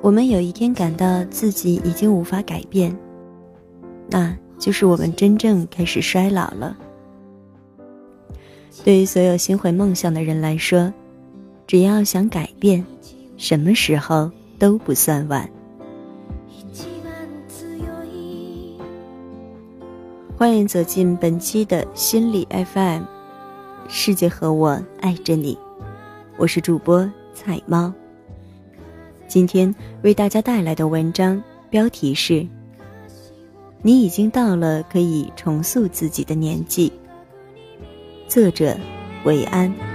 我们有一天感到自己已经无法改变，那就是我们真正开始衰老了。对于所有心怀梦想的人来说，只要想改变，什么时候都不算晚。欢迎走进本期的心理 FM，世界和我爱着你，我是主播彩猫。今天为大家带来的文章标题是：你已经到了可以重塑自己的年纪。作者：韦安。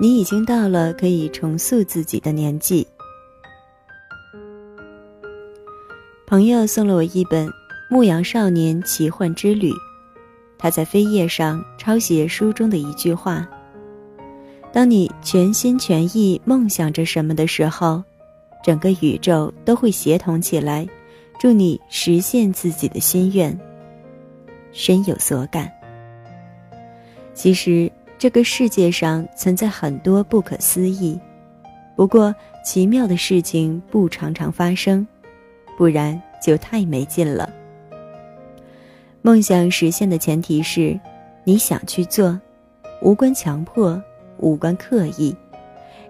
你已经到了可以重塑自己的年纪。朋友送了我一本《牧羊少年奇幻之旅》，他在扉页上抄写书中的一句话：“当你全心全意梦想着什么的时候，整个宇宙都会协同起来，助你实现自己的心愿。”深有所感。其实。这个世界上存在很多不可思议，不过奇妙的事情不常常发生，不然就太没劲了。梦想实现的前提是，你想去做，无关强迫，无关刻意，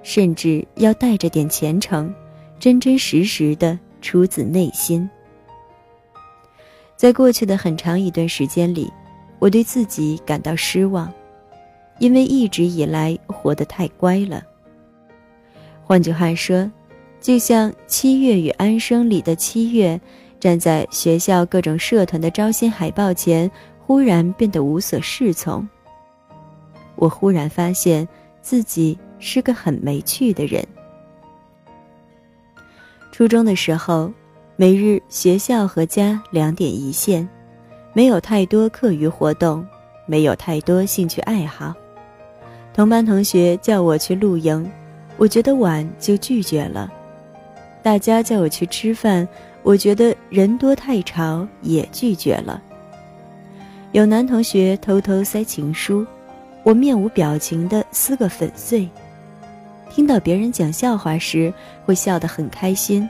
甚至要带着点虔诚，真真实实的出自内心。在过去的很长一段时间里，我对自己感到失望。因为一直以来活得太乖了。换句话说，就像《七月与安生》里的七月，站在学校各种社团的招新海报前，忽然变得无所适从。我忽然发现自己是个很没趣的人。初中的时候，每日学校和家两点一线，没有太多课余活动，没有太多兴趣爱好。同班同学叫我去露营，我觉得晚就拒绝了。大家叫我去吃饭，我觉得人多太吵，也拒绝了。有男同学偷偷塞情书，我面无表情的撕个粉碎。听到别人讲笑话时，会笑得很开心，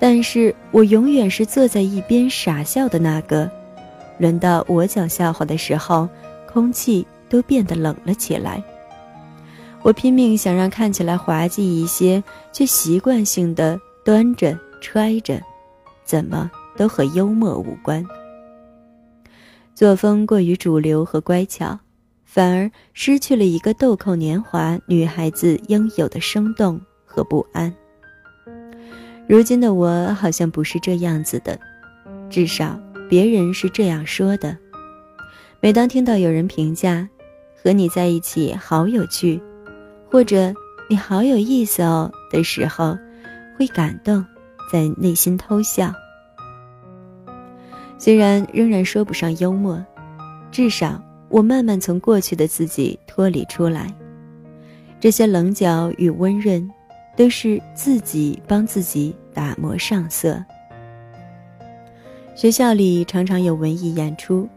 但是我永远是坐在一边傻笑的那个。轮到我讲笑话的时候，空气都变得冷了起来。我拼命想让看起来滑稽一些，却习惯性的端着揣着，怎么都和幽默无关。作风过于主流和乖巧，反而失去了一个豆蔻年华女孩子应有的生动和不安。如今的我好像不是这样子的，至少别人是这样说的。每当听到有人评价，和你在一起好有趣。或者你好有意思哦的时候，会感动，在内心偷笑。虽然仍然说不上幽默，至少我慢慢从过去的自己脱离出来。这些棱角与温润，都是自己帮自己打磨上色。学校里常常有文艺演出，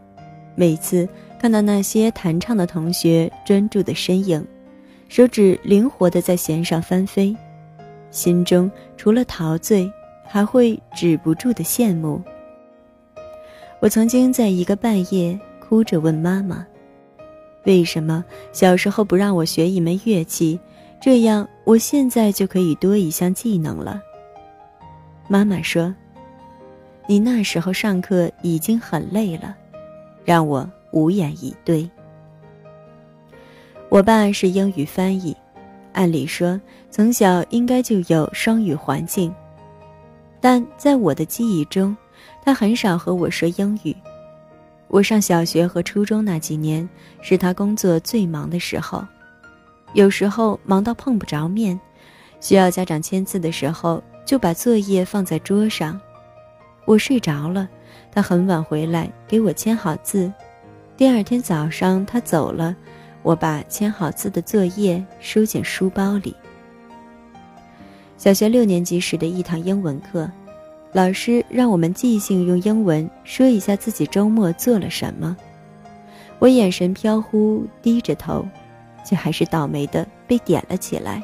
每次看到那些弹唱的同学专注的身影。手指灵活地在弦上翻飞，心中除了陶醉，还会止不住的羡慕。我曾经在一个半夜哭着问妈妈：“为什么小时候不让我学一门乐器，这样我现在就可以多一项技能了？”妈妈说：“你那时候上课已经很累了。”让我无言以对。我爸是英语翻译，按理说从小应该就有双语环境，但在我的记忆中，他很少和我说英语。我上小学和初中那几年是他工作最忙的时候，有时候忙到碰不着面，需要家长签字的时候，就把作业放在桌上。我睡着了，他很晚回来给我签好字。第二天早上他走了，我把签好字的作业收进书包里。小学六年级时的一堂英文课，老师让我们即兴用英文说一下自己周末做了什么。我眼神飘忽，低着头，却还是倒霉的被点了起来。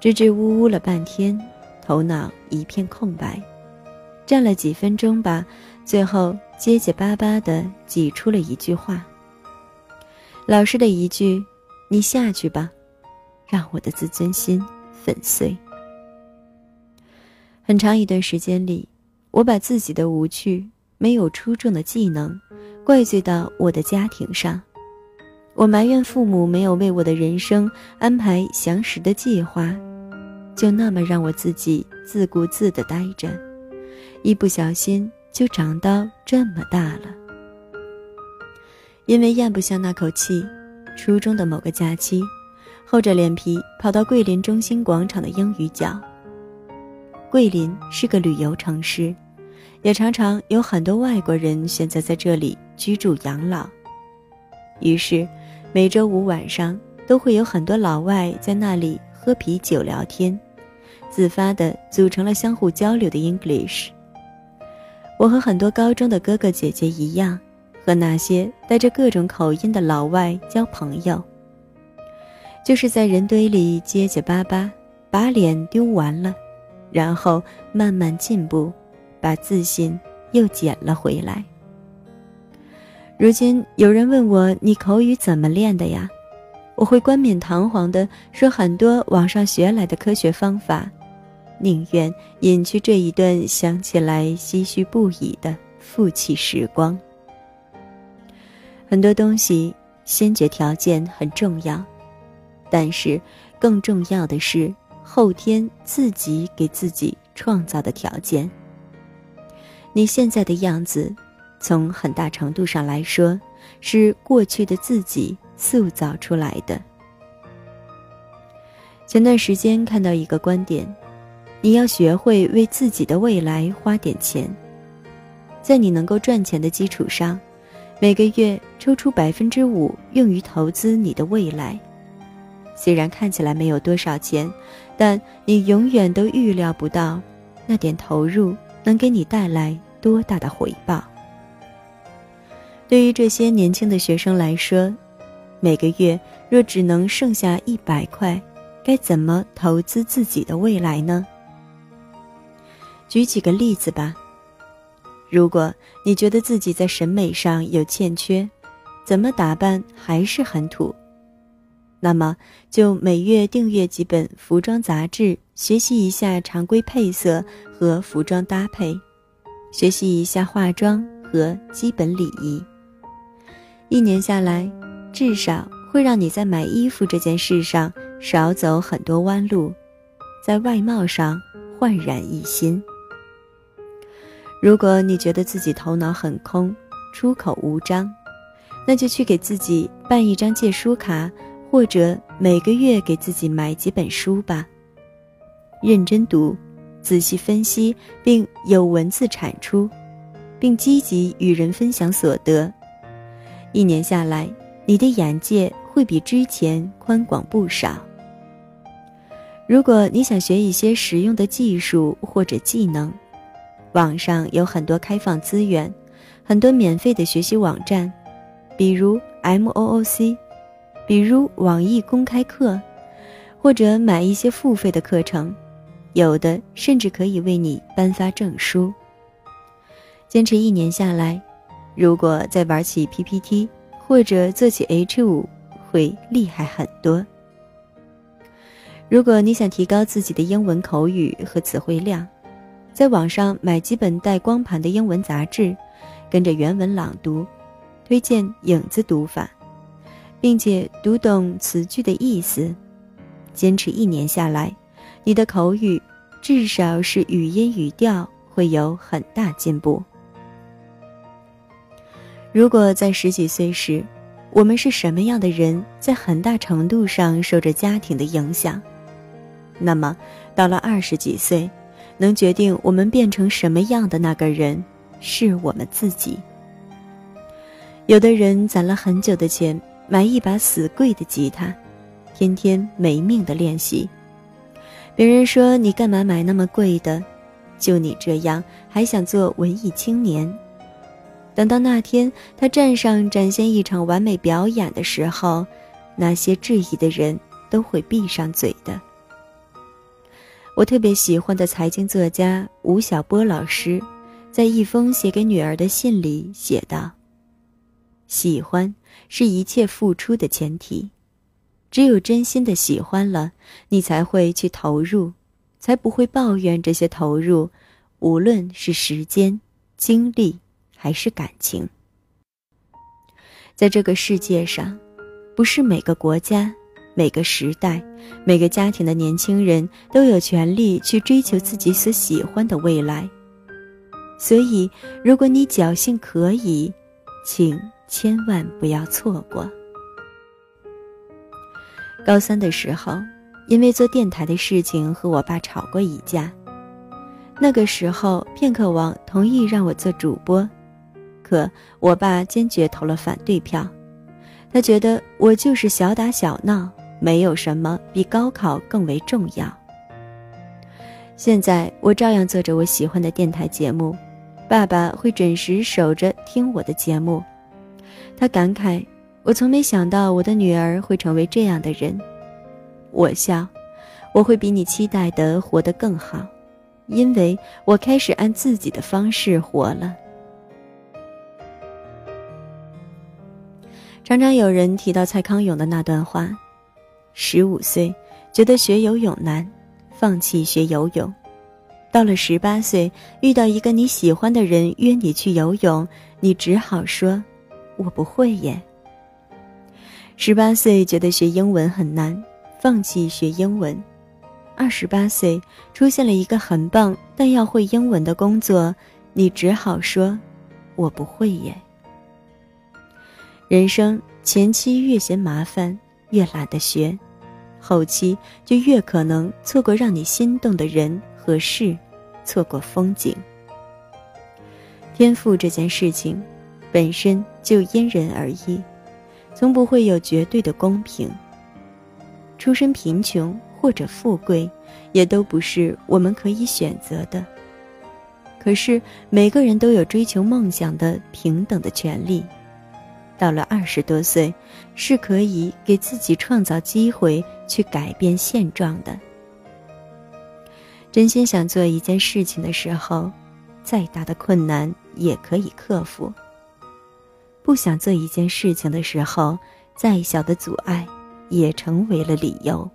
支支吾吾了半天，头脑一片空白，站了几分钟吧，最后结结巴巴的挤出了一句话。老师的一句“你下去吧”，让我的自尊心。粉碎。很长一段时间里，我把自己的无趣、没有出众的技能，怪罪到我的家庭上。我埋怨父母没有为我的人生安排详实的计划，就那么让我自己自顾自地待着，一不小心就长到这么大了。因为咽不下那口气，初中的某个假期。厚着脸皮跑到桂林中心广场的英语角。桂林是个旅游城市，也常常有很多外国人选择在这里居住养老。于是，每周五晚上都会有很多老外在那里喝啤酒聊天，自发的组成了相互交流的 English。我和很多高中的哥哥姐姐一样，和那些带着各种口音的老外交朋友。就是在人堆里结结巴巴，把脸丢完了，然后慢慢进步，把自信又捡了回来。如今有人问我你口语怎么练的呀？我会冠冕堂皇地说很多网上学来的科学方法，宁愿隐去这一段想起来唏嘘不已的负气时光。很多东西先决条件很重要。但是，更重要的是后天自己给自己创造的条件。你现在的样子，从很大程度上来说，是过去的自己塑造出来的。前段时间看到一个观点：你要学会为自己的未来花点钱，在你能够赚钱的基础上，每个月抽出百分之五用于投资你的未来。虽然看起来没有多少钱，但你永远都预料不到，那点投入能给你带来多大的回报。对于这些年轻的学生来说，每个月若只能剩下一百块，该怎么投资自己的未来呢？举几个例子吧。如果你觉得自己在审美上有欠缺，怎么打扮还是很土。那么，就每月订阅几本服装杂志，学习一下常规配色和服装搭配，学习一下化妆和基本礼仪。一年下来，至少会让你在买衣服这件事上少走很多弯路，在外貌上焕然一新。如果你觉得自己头脑很空，出口无章，那就去给自己办一张借书卡。或者每个月给自己买几本书吧，认真读，仔细分析，并有文字产出，并积极与人分享所得。一年下来，你的眼界会比之前宽广不少。如果你想学一些实用的技术或者技能，网上有很多开放资源，很多免费的学习网站，比如 M O O C。比如网易公开课，或者买一些付费的课程，有的甚至可以为你颁发证书。坚持一年下来，如果再玩起 PPT 或者做起 H 五，会厉害很多。如果你想提高自己的英文口语和词汇量，在网上买几本带光盘的英文杂志，跟着原文朗读，推荐影子读法。并且读懂词句的意思，坚持一年下来，你的口语至少是语音语调会有很大进步。如果在十几岁时，我们是什么样的人，在很大程度上受着家庭的影响，那么到了二十几岁，能决定我们变成什么样的那个人，是我们自己。有的人攒了很久的钱，买一把死贵的吉他，天天没命的练习。别人说你干嘛买那么贵的？就你这样还想做文艺青年？等到那天他站上展现一场完美表演的时候，那些质疑的人都会闭上嘴的。我特别喜欢的财经作家吴晓波老师，在一封写给女儿的信里写道。喜欢是一切付出的前提，只有真心的喜欢了，你才会去投入，才不会抱怨这些投入，无论是时间、精力还是感情。在这个世界上，不是每个国家、每个时代、每个家庭的年轻人都有权利去追求自己所喜欢的未来。所以，如果你侥幸可以，请。千万不要错过。高三的时候，因为做电台的事情和我爸吵过一架。那个时候，片刻网同意让我做主播，可我爸坚决投了反对票。他觉得我就是小打小闹，没有什么比高考更为重要。现在我照样做着我喜欢的电台节目，爸爸会准时守着听我的节目。他感慨：“我从没想到我的女儿会成为这样的人。”我笑：“我会比你期待的活得更好，因为我开始按自己的方式活了。”常常有人提到蔡康永的那段话：“十五岁觉得学游泳难，放弃学游泳；到了十八岁，遇到一个你喜欢的人约你去游泳，你只好说。”我不会耶。十八岁觉得学英文很难，放弃学英文；二十八岁出现了一个很棒但要会英文的工作，你只好说：“我不会耶。”人生前期越嫌麻烦，越懒得学，后期就越可能错过让你心动的人和事，错过风景。天赋这件事情。本身就因人而异，从不会有绝对的公平。出身贫穷或者富贵，也都不是我们可以选择的。可是每个人都有追求梦想的平等的权利。到了二十多岁，是可以给自己创造机会去改变现状的。真心想做一件事情的时候，再大的困难也可以克服。不想做一件事情的时候，再小的阻碍，也成为了理由。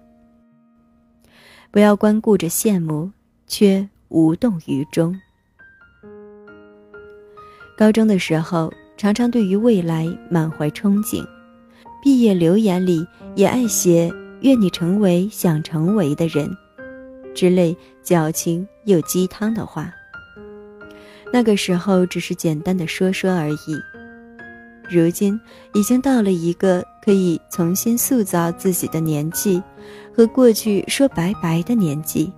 不要光顾着羡慕，却无动于衷。高中的时候，常常对于未来满怀憧憬，毕业留言里也爱写“愿你成为想成为的人”之类矫情又鸡汤的话。那个时候，只是简单的说说而已。如今已经到了一个可以重新塑造自己的年纪，和过去说拜拜的年纪。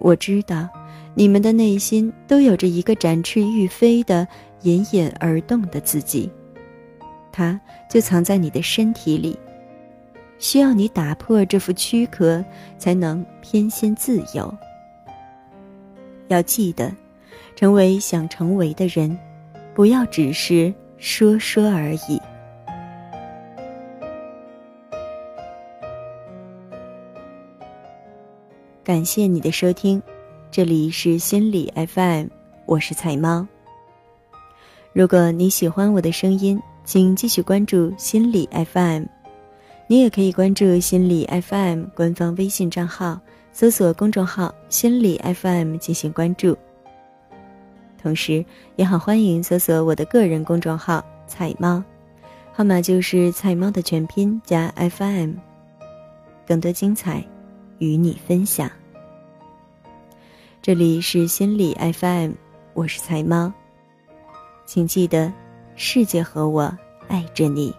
我知道，你们的内心都有着一个展翅欲飞的、隐隐而动的自己，它就藏在你的身体里，需要你打破这副躯壳，才能偏心自由。要记得，成为想成为的人。不要只是说说而已。感谢你的收听，这里是心理 FM，我是菜猫。如果你喜欢我的声音，请继续关注心理 FM，你也可以关注心理 FM 官方微信账号，搜索公众号“心理 FM” 进行关注。同时，也好欢迎搜索我的个人公众号“菜猫”，号码就是“菜猫”的全拼加 FM。更多精彩，与你分享。这里是心理 FM，我是菜猫，请记得世界和我爱着你。